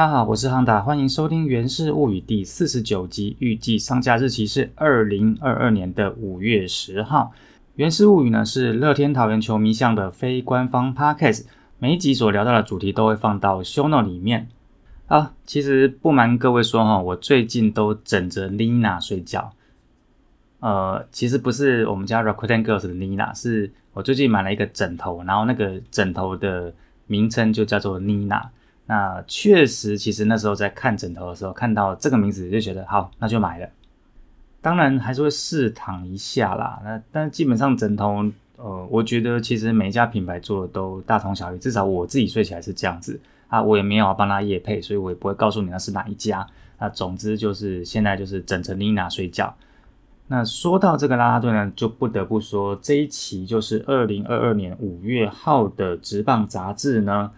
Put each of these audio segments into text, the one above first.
大家好，我是航达，欢迎收听《源氏物语》第四十九集，预计上架日期是二零二二年的五月十号。《源氏物语》呢是乐天桃园球迷向的非官方 podcast，每一集所聊到的主题都会放到 show note 里面。啊，其实不瞒各位说哈，我最近都枕着 Nina 睡觉。呃，其实不是我们家 Rakuten Girls 的 Nina，是我最近买了一个枕头，然后那个枕头的名称就叫做 Nina。那确实，其实那时候在看枕头的时候，看到这个名字就觉得好，那就买了。当然还是会试躺一下啦。那但基本上枕头，呃，我觉得其实每一家品牌做的都大同小异，至少我自己睡起来是这样子啊。我也没有帮他夜配，所以我也不会告诉你那是哪一家。那总之就是现在就是枕着妮娜睡觉。那说到这个拉拉队呢，就不得不说这一期就是二零二二年五月号的直棒杂志呢。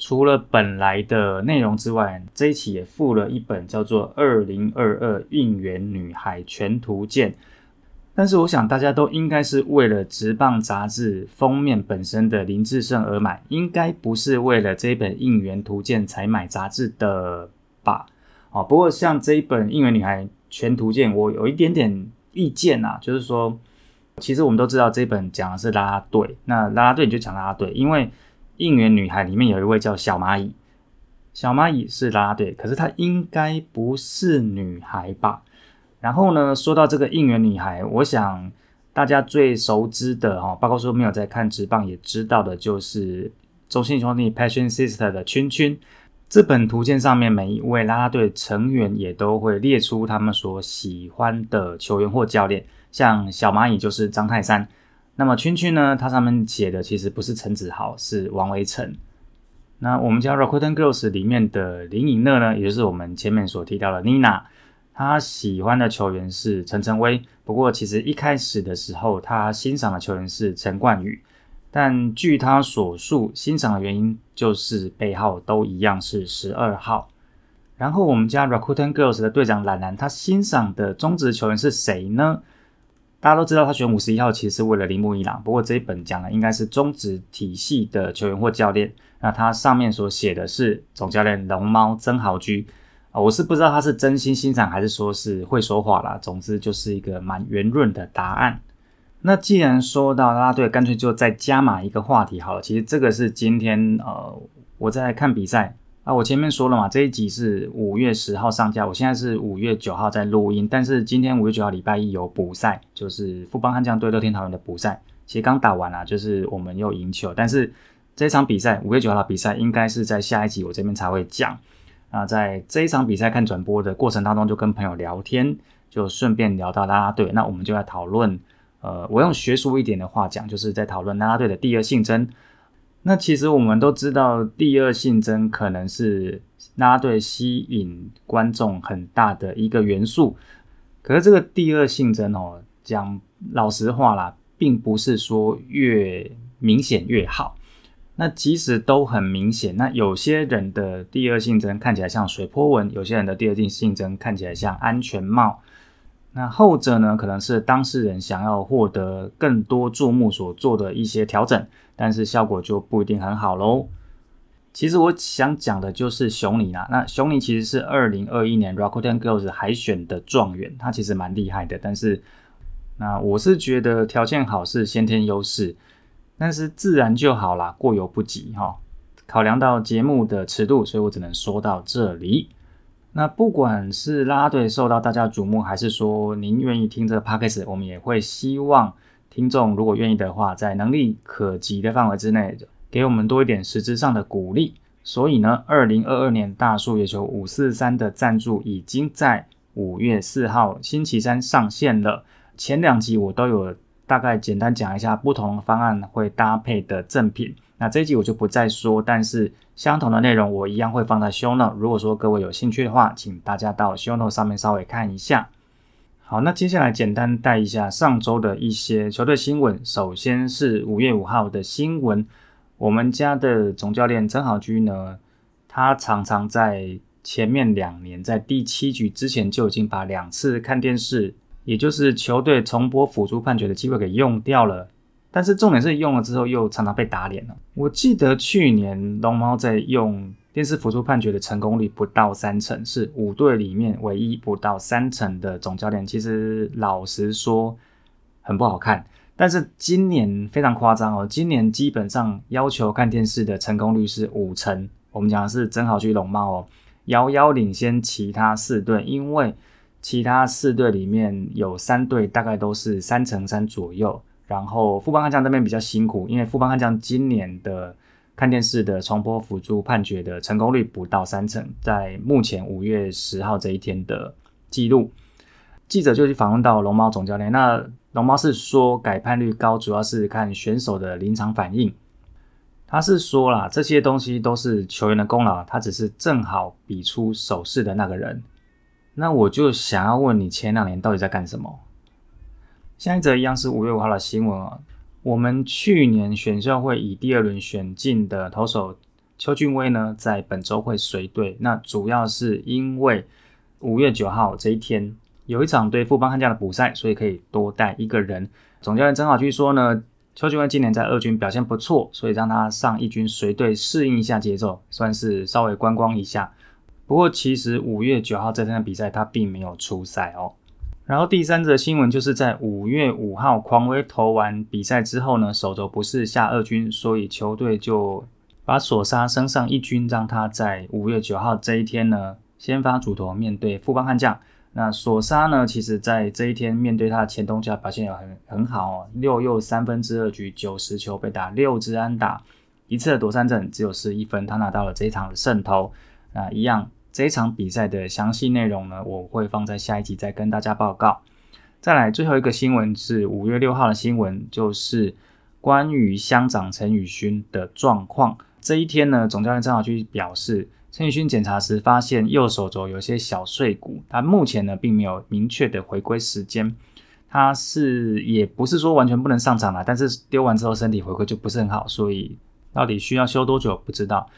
除了本来的内容之外，这一期也附了一本叫做《二零二二应援女孩全图鉴》。但是我想大家都应该是为了直棒杂志封面本身的林志胜而买，应该不是为了这本应援图鉴才买杂志的吧？哦，不过像这一本应援女孩全图鉴，我有一点点意见啊，就是说，其实我们都知道这本讲的是啦啦队，那啦啦队你就讲啦啦队，因为。应援女孩里面有一位叫小蚂蚁，小蚂蚁是啦啦队，可是她应该不是女孩吧？然后呢，说到这个应援女孩，我想大家最熟知的哈，包括说没有在看直棒也知道的，就是中信兄弟 Passion Sister 的圈圈。这本图鉴上面每一位啦啦队成员也都会列出他们所喜欢的球员或教练，像小蚂蚁就是张泰山。那么圈圈呢？它上面写的其实不是陈子豪，是王维成。那我们家 Rakuten Girls 里面的林颖乐呢，也就是我们前面所提到的 Nina，她喜欢的球员是陈晨威。不过其实一开始的时候，她欣赏的球员是陈冠宇。但据她所述，欣赏的原因就是背号都一样是十二号。然后我们家 Rakuten Girls 的队长兰兰，他欣赏的中职球员是谁呢？大家都知道他选五十一号其实是为了铃木一朗，不过这一本讲的应该是中职体系的球员或教练。那他上面所写的是总教练龙猫曾豪居啊，我是不知道他是真心欣赏还是说是会说话啦。总之就是一个蛮圆润的答案。那既然说到啦啦队，干脆就再加码一个话题好了。其实这个是今天呃我在看比赛。啊，我前面说了嘛，这一集是五月十号上架，我现在是五月九号在录音，但是今天五月九号礼拜一有补赛，就是富邦悍将对乐天桃园的补赛，其实刚打完啦，就是我们又赢球，但是这场比赛五月九号的比赛应该是在下一集我这边才会讲。那，在这一场比赛看转播的过程当中，就跟朋友聊天，就顺便聊到啦啦队，那我们就来讨论，呃，我用学术一点的话讲，就是在讨论啦啦队的第二性征。那其实我们都知道，第二性征可能是拉队吸引观众很大的一个元素。可是这个第二性征哦，讲老实话啦，并不是说越明显越好。那即使都很明显，那有些人的第二性征看起来像水波纹，有些人的第二性性征看起来像安全帽。那后者呢，可能是当事人想要获得更多注目所做的一些调整，但是效果就不一定很好喽。其实我想讲的就是熊尼啦。那熊尼其实是二零二一年 Rakuten Girls 海选的状元，他其实蛮厉害的。但是，那我是觉得条件好是先天优势，但是自然就好啦，过犹不及哈。考量到节目的尺度，所以我只能说到这里。那不管是拉队受到大家瞩目，还是说您愿意听这个 podcast，我们也会希望听众如果愿意的话，在能力可及的范围之内，给我们多一点实质上的鼓励。所以呢，二零二二年大树野球五四三的赞助已经在五月四号星期三上线了。前两集我都有大概简单讲一下不同方案会搭配的赠品。那这一集我就不再说，但是相同的内容我一样会放在 show note。如果说各位有兴趣的话，请大家到 show note 上面稍微看一下。好，那接下来简单带一下上周的一些球队新闻。首先是五月五号的新闻，我们家的总教练曾豪居呢，他常常在前面两年在第七局之前就已经把两次看电视，也就是球队重播辅助判决的机会给用掉了。但是重点是用了之后又常常被打脸了。我记得去年龙猫在用电视辅助判决的成功率不到三成，是五队里面唯一不到三成的总教练。其实老实说，很不好看。但是今年非常夸张哦，今年基本上要求看电视的成功率是五成。我们讲的是真好去龙猫哦，遥遥领先其他四队，因为其他四队里面有三队大概都是三成三左右。然后富邦悍将这边比较辛苦，因为富邦悍将今年的看电视的重播辅助判决的成功率不到三成，在目前五月十号这一天的记录，记者就去访问到龙猫总教练，那龙猫是说改判率高，主要是看选手的临场反应。他是说啦，这些东西都是球员的功劳，他只是正好比出手势的那个人。那我就想要问你，前两年到底在干什么？下一则一样是五月五号的新闻啊。我们去年选秀会以第二轮选进的投手邱俊威呢，在本周会随队。那主要是因为五月九号这一天有一场对富邦悍将的补赛，所以可以多带一个人。总教练曾好据说呢，邱俊威今年在二军表现不错，所以让他上一军随队适应一下节奏，算是稍微观光一下。不过其实五月九号这天的比赛他并没有出赛哦。然后第三则新闻就是在五月五号，狂威投完比赛之后呢，手肘不是下二军，所以球队就把索沙升上一军，让他在五月九号这一天呢，先发主投面对富邦悍将。那索沙呢，其实在这一天面对他的前东家表现也很很好哦，六又三分之二局九十球被打六支安打，一次的夺三振只有十一分，他拿到了这一场的胜投。那一样。这一场比赛的详细内容呢，我会放在下一集再跟大家报告。再来，最后一个新闻是五月六号的新闻，就是关于乡长陈宇勋的状况。这一天呢，总教练张好去表示，陈宇勋检查时发现右手肘有些小碎骨，他目前呢并没有明确的回归时间。他是也不是说完全不能上场了，但是丢完之后身体回归就不是很好，所以到底需要休多久不知道。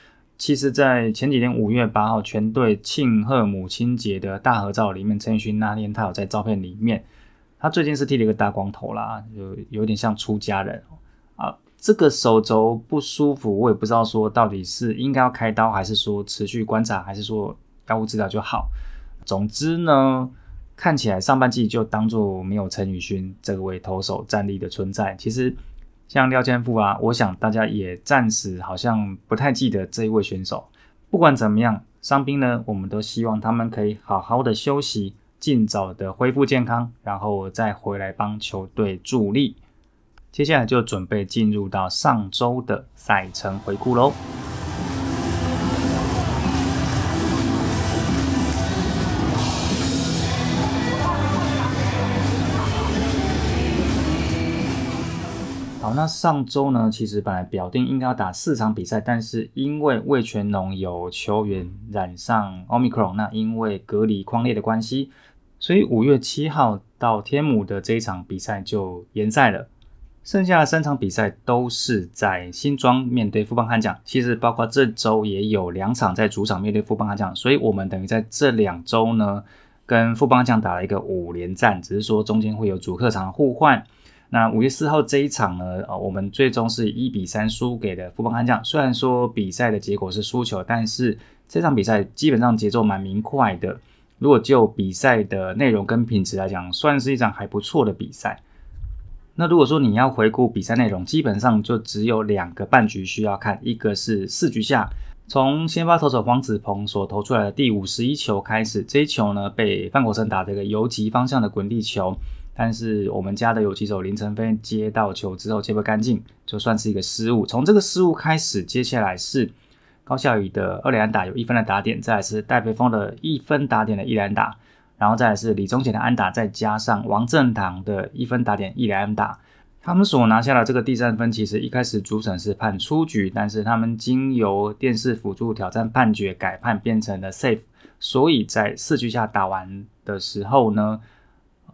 其实，在前几天五月八号全队庆贺母亲节的大合照里面，陈奕迅那天他有在照片里面，他最近是剃了一个大光头啦，有有点像出家人啊。这个手肘不舒服，我也不知道说到底是应该要开刀，还是说持续观察，还是说药物治疗就好。总之呢，看起来上半季就当做没有陈宇勋这位投手战力的存在。其实。像廖健富啊，我想大家也暂时好像不太记得这一位选手。不管怎么样，伤兵呢，我们都希望他们可以好好的休息，尽早的恢复健康，然后再回来帮球队助力。接下来就准备进入到上周的赛程回顾喽。那上周呢，其实本来表定应该要打四场比赛，但是因为魏全龙有球员染上奥密克戎，那因为隔离框列的关系，所以五月七号到天母的这一场比赛就延赛了。剩下的三场比赛都是在新庄面对富邦悍将，其实包括这周也有两场在主场面对富邦悍将，所以我们等于在这两周呢跟富邦悍将打了一个五连战，只是说中间会有主客场互换。那五月四号这一场呢，呃，我们最终是一比三输给了富邦悍将。虽然说比赛的结果是输球，但是这场比赛基本上节奏蛮明快的。如果就比赛的内容跟品质来讲，算是一场还不错的比赛。那如果说你要回顾比赛内容，基本上就只有两个半局需要看，一个是四局下，从先发投手黄子鹏所投出来的第五十一球开始，这一球呢被范国成打这个游击方向的滚地球。但是我们家的有几手林晨飞接到球之后接不干净，就算是一个失误。从这个失误开始，接下来是高孝宇的二连打有一分的打点，再来是戴培峰的一分打点的一连打，然后再来是李宗贤的安打，再加上王正堂的一分打点一连打。他们所拿下的这个第三分，其实一开始主审是判出局，但是他们经由电视辅助挑战判决改判变成了 safe，所以在四局下打完的时候呢。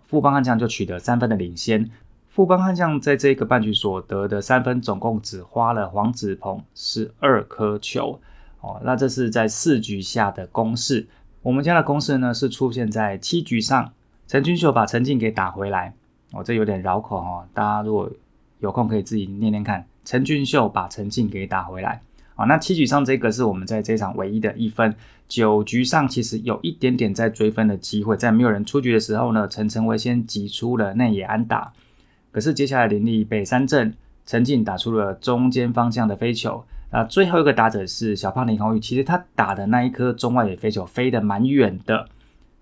富邦悍将就取得三分的领先。富邦悍将在这个半局所得的三分，总共只花了黄子鹏十二颗球。哦，那这是在四局下的攻势。我们家的攻势呢，是出现在七局上，陈俊秀把陈静给打回来。哦，这有点绕口哦，大家如果有空可以自己念念看。陈俊秀把陈静给打回来。啊，那七局上这个是我们在这场唯一的一分。九局上其实有一点点在追分的机会，在没有人出局的时候呢，陈晨威先挤出了内野安打，可是接下来林立被三振，陈进打出了中间方向的飞球。那最后一个打者是小胖林宏宇，其实他打的那一颗中外野飞球飞得蛮远的，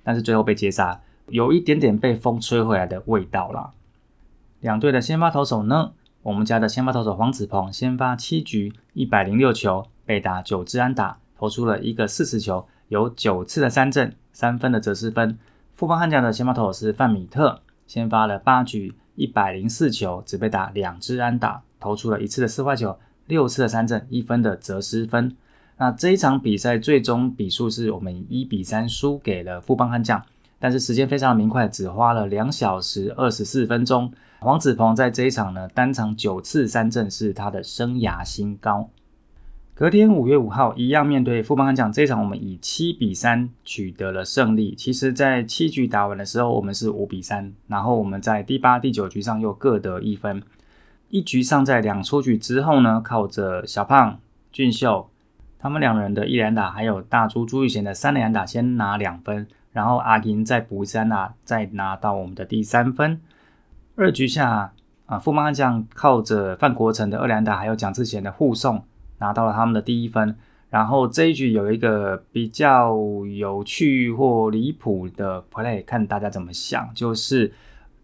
但是最后被接杀，有一点点被风吹回来的味道啦。两队的先发投手呢，我们家的先发投手黄子鹏先发七局一百零六球，被打九支安打，投出了一个四十球，有九次的三振，三分的折失分。富邦悍将的先发投手是范米特，先发了八局一百零四球，只被打两支安打，投出了一次的四坏球。六次的三振，一分的折失分。那这一场比赛最终比数是我们一比三输给了富邦悍将，但是时间非常的明快，只花了两小时二十四分钟。黄子鹏在这一场呢，单场九次三振是他的生涯新高。隔天五月五号，一样面对富邦悍将，这一场我们以七比三取得了胜利。其实，在七局打完的时候，我们是五比三，然后我们在第八、第九局上又各得一分。一局上在两出局之后呢，靠着小胖俊秀他们两人的一连打，还有大猪朱玉贤的三连打，先拿两分，然后阿银再补三打，再拿到我们的第三分。二局下啊，富邦将靠着范国成的二连打，还有蒋志贤的护送，拿到了他们的第一分。然后这一局有一个比较有趣或离谱的 play，看大家怎么想，就是。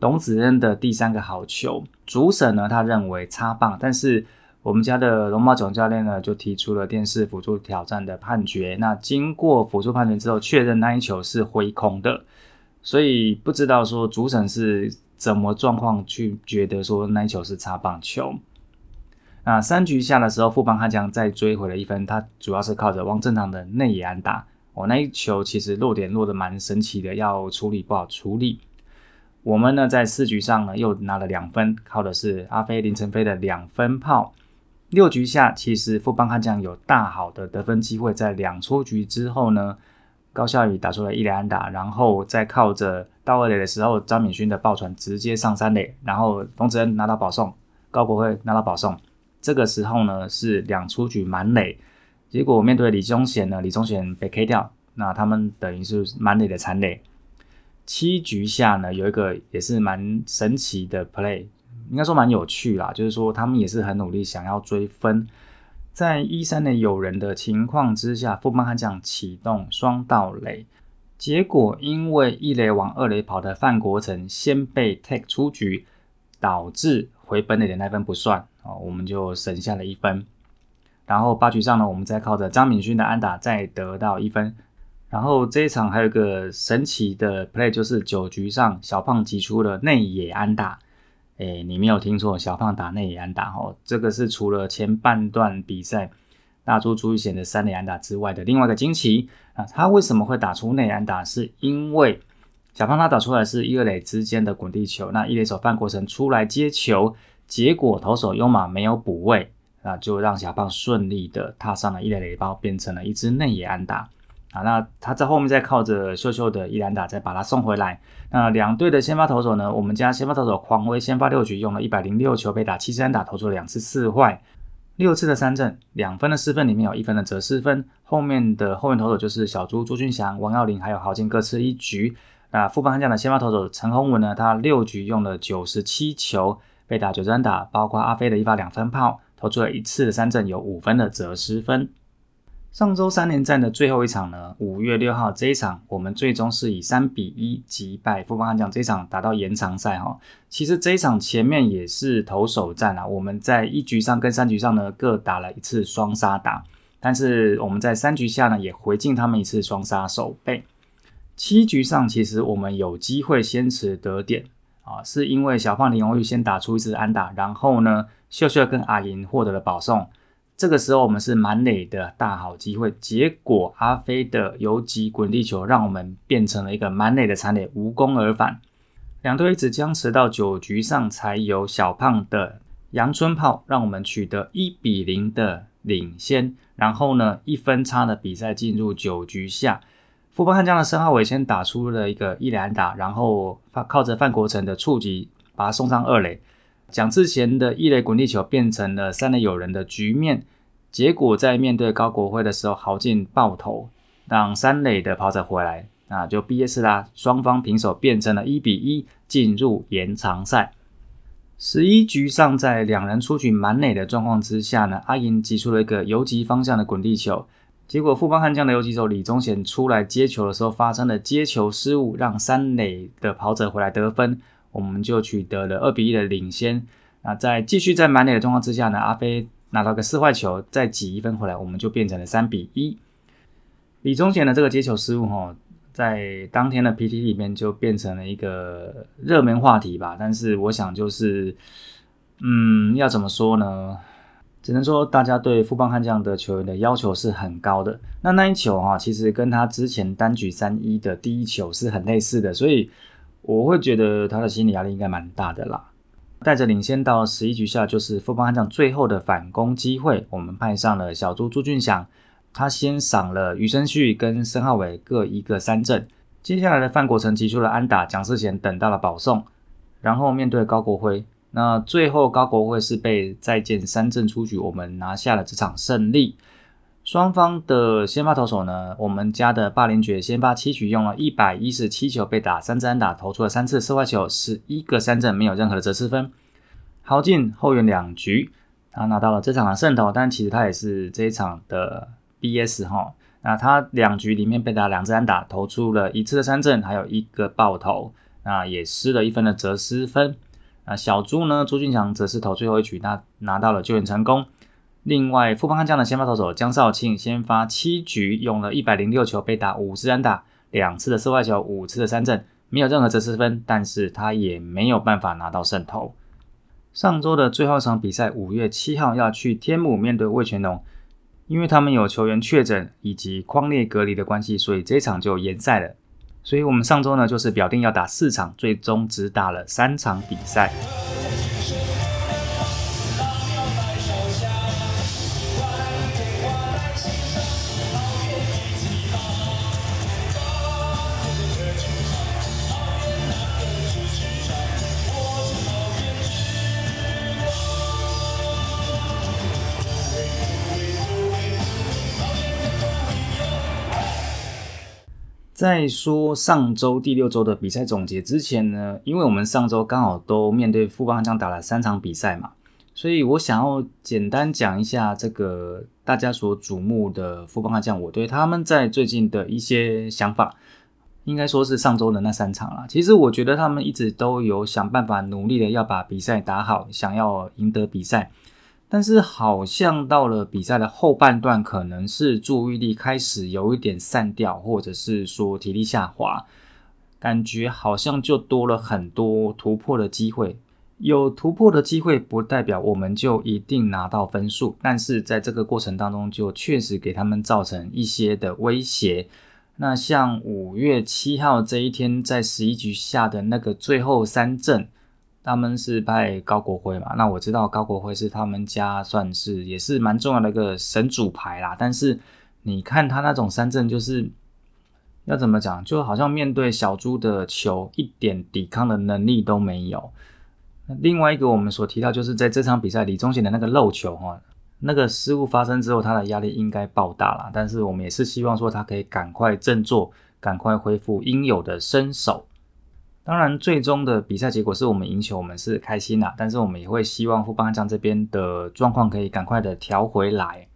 董子恩的第三个好球，主审呢他认为擦棒，但是我们家的龙猫总教练呢就提出了电视辅助挑战的判决。那经过辅助判决之后，确认那一球是挥空的，所以不知道说主审是怎么状况去觉得说那一球是擦棒球。那三局下的时候，富邦悍将再追回了一分，他主要是靠着汪正堂的内野安打。哦，那一球其实落点落得蛮神奇的，要处理不好处理。我们呢，在四局上呢，又拿了两分，靠的是阿飞林晨飞的两分炮。六局下，其实富邦悍将有大好的得分机会，在两出局之后呢，高孝宇打出了一垒安打，然后再靠着到二垒的时候，张敏勋的爆传直接上三垒，然后冯子恩拿到保送，高国辉拿到保送。这个时候呢，是两出局满垒，结果面对李宗贤呢，李宗贤被 K 掉，那他们等于是满垒的残垒。七局下呢，有一个也是蛮神奇的 play，应该说蛮有趣啦。就是说他们也是很努力想要追分，在一三的有人的情况之下，富邦悍将启动双盗垒，结果因为一垒往二垒跑的范国成先被 take 出局，导致回本垒的那分不算哦，我们就省下了一分。然后八局上呢，我们再靠着张敏勋的安打再得到一分。然后这一场还有一个神奇的 play，就是九局上小胖击出了内野安打。哎，你没有听错，小胖打内野安打哦。这个是除了前半段比赛大猪朱玉贤的三垒安打之外的另外一个惊奇啊。他为什么会打出内安打？是因为小胖他打出来是一二垒之间的滚地球，那一垒手范国成出来接球，结果投手优马没有补位，那就让小胖顺利的踏上了一垒垒包，变成了一支内野安打。啊，那他在后面再靠着秀秀的伊兰达再把他送回来。那两队的先发投手呢？我们家先发投手狂威先发六局用了一百零六球被打七支安打，投出了两次四坏，六次的三振，两分的失分里面有一分的折失分。后面的后面投手就是小朱朱俊祥、王耀林还有郝金各吃一局。那副班悍将的先发投手陈宏文呢？他六局用了九十七球被打九支安打，包括阿飞的一发两分炮，投出了一次的三振，有五分的折失分。上周三连战的最后一场呢，五月六号这一场，我们最终是以三比一击败富邦悍将，这一场打到延长赛哈。其实这一场前面也是投手战啊，我们在一局上跟三局上呢各打了一次双杀打，但是我们在三局下呢也回敬他们一次双杀守备。七局上其实我们有机会先持得点啊，是因为小胖林荣玉先打出一次安打，然后呢秀秀跟阿银获得了保送。这个时候我们是满垒的大好机会，结果阿飞的游击滚地球让我们变成了一个满垒的残垒，无功而返。两队一直僵持到九局上，才有小胖的阳春炮，让我们取得一比零的领先。然后呢，一分差的比赛进入九局下，富邦悍将的申浩伟先打出了一个一垒打，然后靠着范国成的触及把他送上二垒。蒋志贤的一垒滚地球变成了三垒有人的局面，结果在面对高国辉的时候，豪进爆头，让三垒的跑者回来，那就 BS 啦，双方平手，变成了一比一，进入延长赛。十一局上，在两人出局满垒的状况之下呢，阿银击出了一个游击方向的滚地球，结果富邦悍将的游击手李宗贤出来接球的时候发生了接球失误，让三垒的跑者回来得分，我们就取得了二比一的领先。那在继续在满垒的状况之下呢，阿飞拿到个四坏球，再挤一分回来，我们就变成了三比一。李宗贤的这个接球失误哈。在当天的 PT 里面就变成了一个热门话题吧，但是我想就是，嗯，要怎么说呢？只能说大家对富邦悍将的球员的要求是很高的。那那一球哈，其实跟他之前单局三一的第一球是很类似的，所以我会觉得他的心理压力应该蛮大的啦。带着领先到十一局下，就是富邦悍将最后的反攻机会，我们派上了小猪朱俊祥。他先赏了余生旭跟申浩伟各一个三振，接下来的范国成提出了安打，蒋世贤等到了保送，然后面对高国辉，那最后高国辉是被再见三振出局，我们拿下了这场胜利。双方的先发投手呢，我们家的霸凌爵先发七局用了一百一十七球被打三支安打，投出了三次四坏球，十一个三振，没有任何的折失分。豪进后援两局，他拿到了这场的胜投，但其实他也是这一场的。B.S. 哈，那他两局里面被打两支安打，投出了一次的三振，还有一个爆头，那也失了一分的折失分。那小朱呢？朱俊强则是投最后一局，那拿到了救援成功。另外，富邦悍将的先发投手江少庆先发七局，用了一百零六球被打五支安打，两次的四坏球，五次的三振，没有任何折失分，但是他也没有办法拿到胜投。上周的最后一场比赛，五月七号要去天母面对魏全龙。因为他们有球员确诊以及框列隔离的关系，所以这场就延赛了。所以我们上周呢，就是表定要打四场，最终只打了三场比赛。在说上周第六周的比赛总结之前呢，因为我们上周刚好都面对富邦悍将打了三场比赛嘛，所以我想要简单讲一下这个大家所瞩目的富邦悍将，我对他们在最近的一些想法，应该说是上周的那三场了。其实我觉得他们一直都有想办法努力的要把比赛打好，想要赢得比赛。但是好像到了比赛的后半段，可能是注意力开始有一点散掉，或者是说体力下滑，感觉好像就多了很多突破的机会。有突破的机会，不代表我们就一定拿到分数，但是在这个过程当中，就确实给他们造成一些的威胁。那像五月七号这一天，在十一局下的那个最后三阵。他们是拜高国辉嘛？那我知道高国辉是他们家算是也是蛮重要的一个神主牌啦。但是你看他那种三振，就是要怎么讲，就好像面对小猪的球，一点抵抗的能力都没有。另外一个我们所提到，就是在这场比赛李宗贤的那个漏球哈，那个失误发生之后，他的压力应该爆大了。但是我们也是希望说他可以赶快振作，赶快恢复应有的身手。当然，最终的比赛结果是我们赢球，我们是开心的。但是我们也会希望富邦将这边的状况可以赶快的调回来。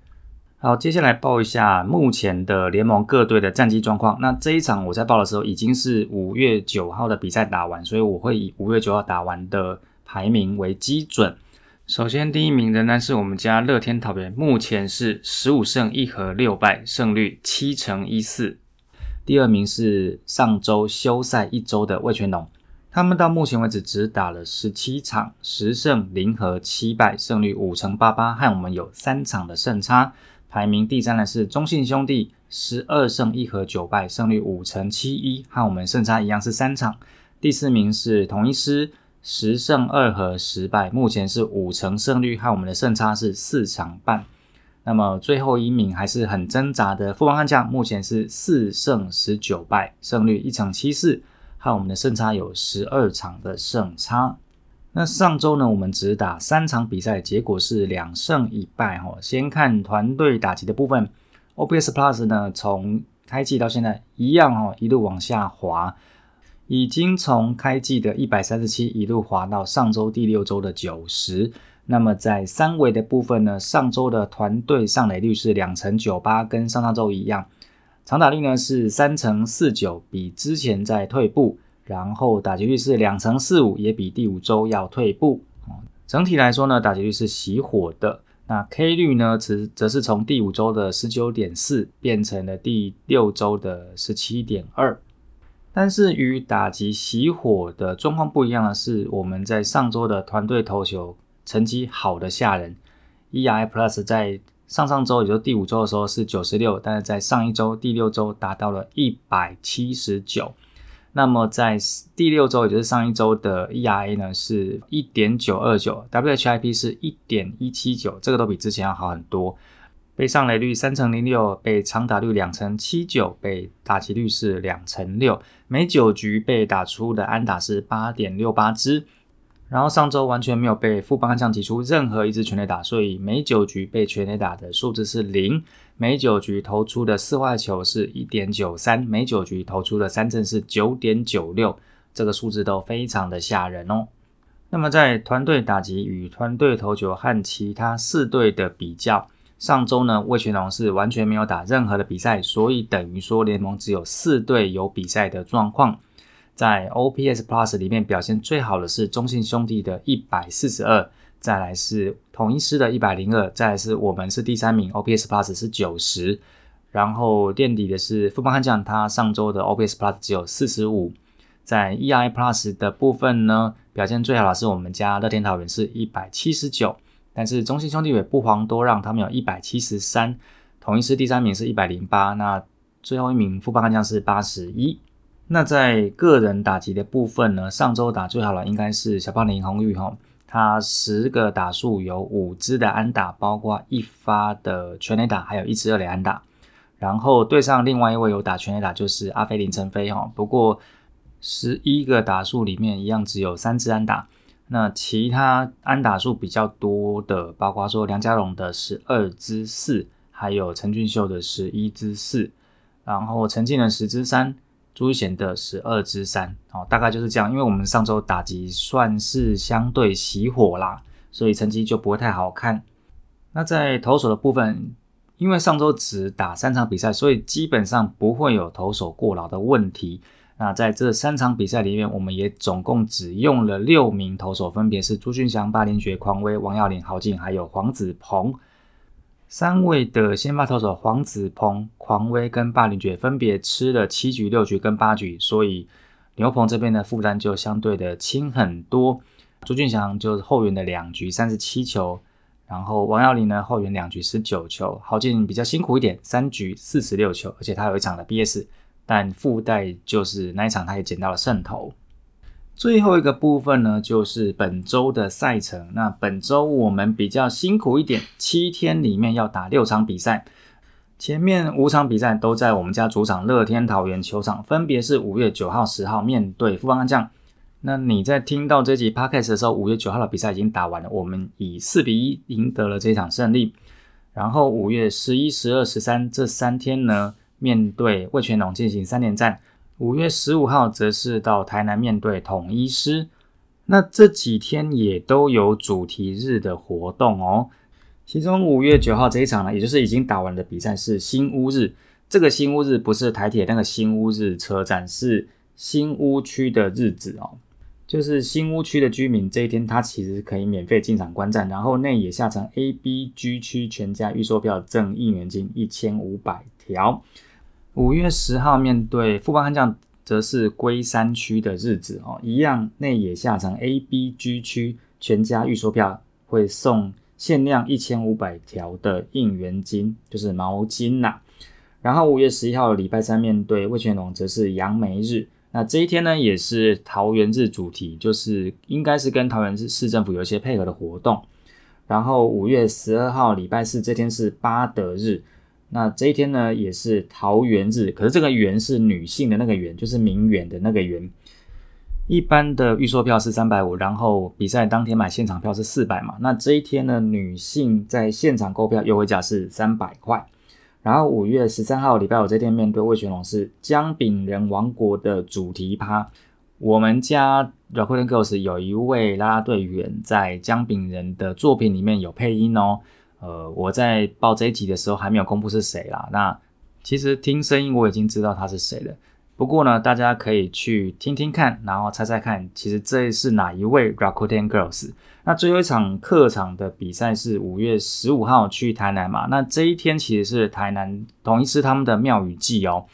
好，接下来报一下目前的联盟各队的战绩状况。那这一场我在报的时候已经是五月九号的比赛打完，所以我会以五月九号打完的排名为基准。首先，第一名仍然是我们家乐天桃园，目前是十五胜一和六败，胜率七成一四。第二名是上周休赛一周的魏全龙，他们到目前为止只打了十七场，十胜零和七败，胜率五成八八，和我们有三场的胜差。排名第三的是中信兄弟，十二胜一和九败，胜率五成七一，和我们胜差一样是三场。第四名是同一师，十胜二和十败，目前是五成胜率，和我们的胜差是四场半。那么最后一名还是很挣扎的富邦悍将，目前是四胜十九败，胜率一场七四，和我们的胜差有十二场的胜差。那上周呢，我们只打三场比赛，结果是两胜一败哈。先看团队打击的部分，OPS Plus 呢，从开季到现在一样哦，一路往下滑，已经从开季的一百三十七一路滑到上周第六周的九十。那么在三维的部分呢，上周的团队上垒率是两成九八，跟上上周一样，长打率呢是三成四九，比之前在退步。然后打击率是两成四五，也比第五周要退步。整体来说呢，打击率是熄火的。那 K 率呢，则则是从第五周的十九点四变成了第六周的十七点二。但是与打击熄火的状况不一样的是，我们在上周的团队投球成绩好的吓人，ERA Plus 在上上周也就是第五周的时候是九十六，但是在上一周第六周达到了一百七十九。那么在第六周，也就是上一周的 ERA 呢，是一点九二九，WHIP 是一点一七九，这个都比之前要好很多。被上垒率三成零六，被长打率两成七九，被打击率是两成六，每九局被打出的安打是八点六八支。然后上周完全没有被副帮将提出任何一支全垒打，所以每九局被全垒打的数字是零。每九局投出的四坏球是一点九三，每九局投出的三振是九点九六，这个数字都非常的吓人哦。那么在团队打击与团队投球和其他四队的比较，上周呢魏全龙是完全没有打任何的比赛，所以等于说联盟只有四队有比赛的状况。在 OPS Plus 里面表现最好的是中信兄弟的一百四十二，再来是统一师的一百零二，再来是我们是第三名，OPS Plus 是九十，然后垫底的是富邦悍将，他上周的 OPS Plus 只有四十五。在 EI Plus 的部分呢，表现最好的是我们家乐天桃园是一百七十九，但是中信兄弟也不遑多让，他们有一百七十三，统一师第三名是一百零八，那最后一名富邦悍将是八十一。那在个人打击的部分呢？上周打最好的应该是小胖林红玉哈，他十个打数有五支的安打，包括一发的全垒打，还有一支二垒安打。然后对上另外一位有打全垒打就是阿飞林晨飞哈，不过十一个打数里面一样只有三支安打。那其他安打数比较多的，包括说梁家荣的十二支四，还有陈俊秀的十一支四，然后陈进的十支三。朱贤的十二支三，哦，大概就是这样。因为我们上周打击算是相对熄火啦，所以成绩就不会太好看。那在投手的部分，因为上周只打三场比赛，所以基本上不会有投手过劳的问题。那在这三场比赛里面，我们也总共只用了六名投手，分别是朱俊祥、巴林爵、匡威、王耀林、郝进，还有黄子鹏。三位的先发投手黄子鹏、狂威跟霸凌爵分别吃了七局、六局跟八局，所以牛棚这边的负担就相对的轻很多。朱俊祥就是后援的两局三十七球，然后王耀林呢后援两局十九球，郝进比较辛苦一点，三局四十六球，而且他有一场的 BS，但附带就是那一场他也捡到了胜投。最后一个部分呢，就是本周的赛程。那本周我们比较辛苦一点，七天里面要打六场比赛。前面五场比赛都在我们家主场乐天桃园球场，分别是五月九号、十号面对富邦悍将。那你在听到这集 podcast 的时候，五月九号的比赛已经打完了，我们以四比一赢得了这场胜利。然后五月十一、十二、十三这三天呢，面对魏全龙进行三连战。五月十五号则是到台南面对统一师，那这几天也都有主题日的活动哦。其中五月九号这一场呢，也就是已经打完的比赛是新屋日。这个新屋日不是台铁那个新屋日车站，是新屋区的日子哦。就是新屋区的居民这一天，他其实可以免费进场观战，然后内野下层 A、B、G 区全家预售票赠应援金一千五百条。五月十号面对富邦悍将，则是龟山区的日子哦，一样内野下场 A、B、G 区全家预售票会送限量一千五百条的应援金，就是毛巾呐。然后五月十一号礼拜三面对魏全龙，则是杨梅日。那这一天呢，也是桃园日主题，就是应该是跟桃园市市政府有一些配合的活动。然后五月十二号礼拜四这天是八德日。那这一天呢，也是桃园日，可是这个“园”是女性的那个“园”，就是名媛的那个“园”。一般的预售票是三百五，然后比赛当天买现场票是四百嘛。那这一天呢，女性在现场购票优惠价是三百块。然后五月十三号礼拜五这天，面对魏全龙是姜饼人王国的主题趴。我们家 Rakuten Girls 有一位啦啦队员在姜饼人的作品里面有配音哦。呃，我在报这一集的时候还没有公布是谁啦。那其实听声音我已经知道他是谁了。不过呢，大家可以去听听看，然后猜猜看，其实这是哪一位 Rakuten Girls？那最后一场客场的比赛是五月十五号去台南嘛？那这一天其实是台南同一次他们的庙宇祭哦。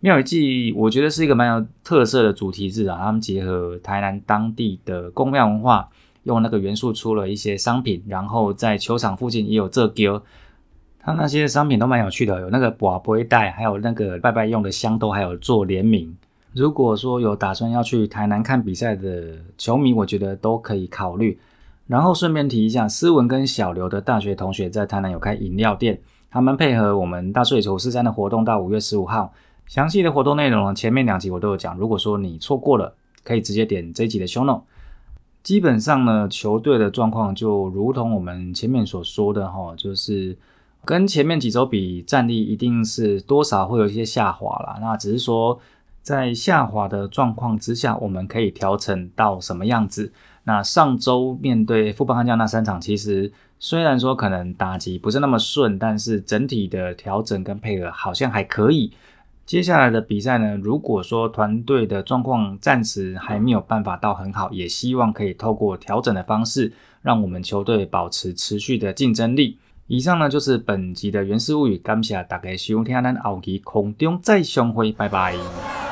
庙宇祭我觉得是一个蛮有特色的主题日啊，他们结合台南当地的宫庙文化，用那个元素出了一些商品，然后在球场附近也有这丢。它那些商品都蛮有趣的，有那个宝贝袋，还有那个拜拜用的香都还有做联名。如果说有打算要去台南看比赛的球迷，我觉得都可以考虑。然后顺便提一下，思文跟小刘的大学同学在台南有开饮料店，他们配合我们大水球四三的活动到五月十五号。详细的活动内容呢，前面两集我都有讲。如果说你错过了，可以直接点这一集的 show note。基本上呢，球队的状况就如同我们前面所说的哈，就是。跟前面几周比，战力一定是多少会有一些下滑啦。那只是说，在下滑的状况之下，我们可以调整到什么样子？那上周面对富邦悍将那三场，其实虽然说可能打击不是那么顺，但是整体的调整跟配合好像还可以。接下来的比赛呢，如果说团队的状况暂时还没有办法到很好，也希望可以透过调整的方式，让我们球队保持持续的竞争力。以上呢就是本集的原始物语，感谢大家收听，咱后期空中再相会，拜拜。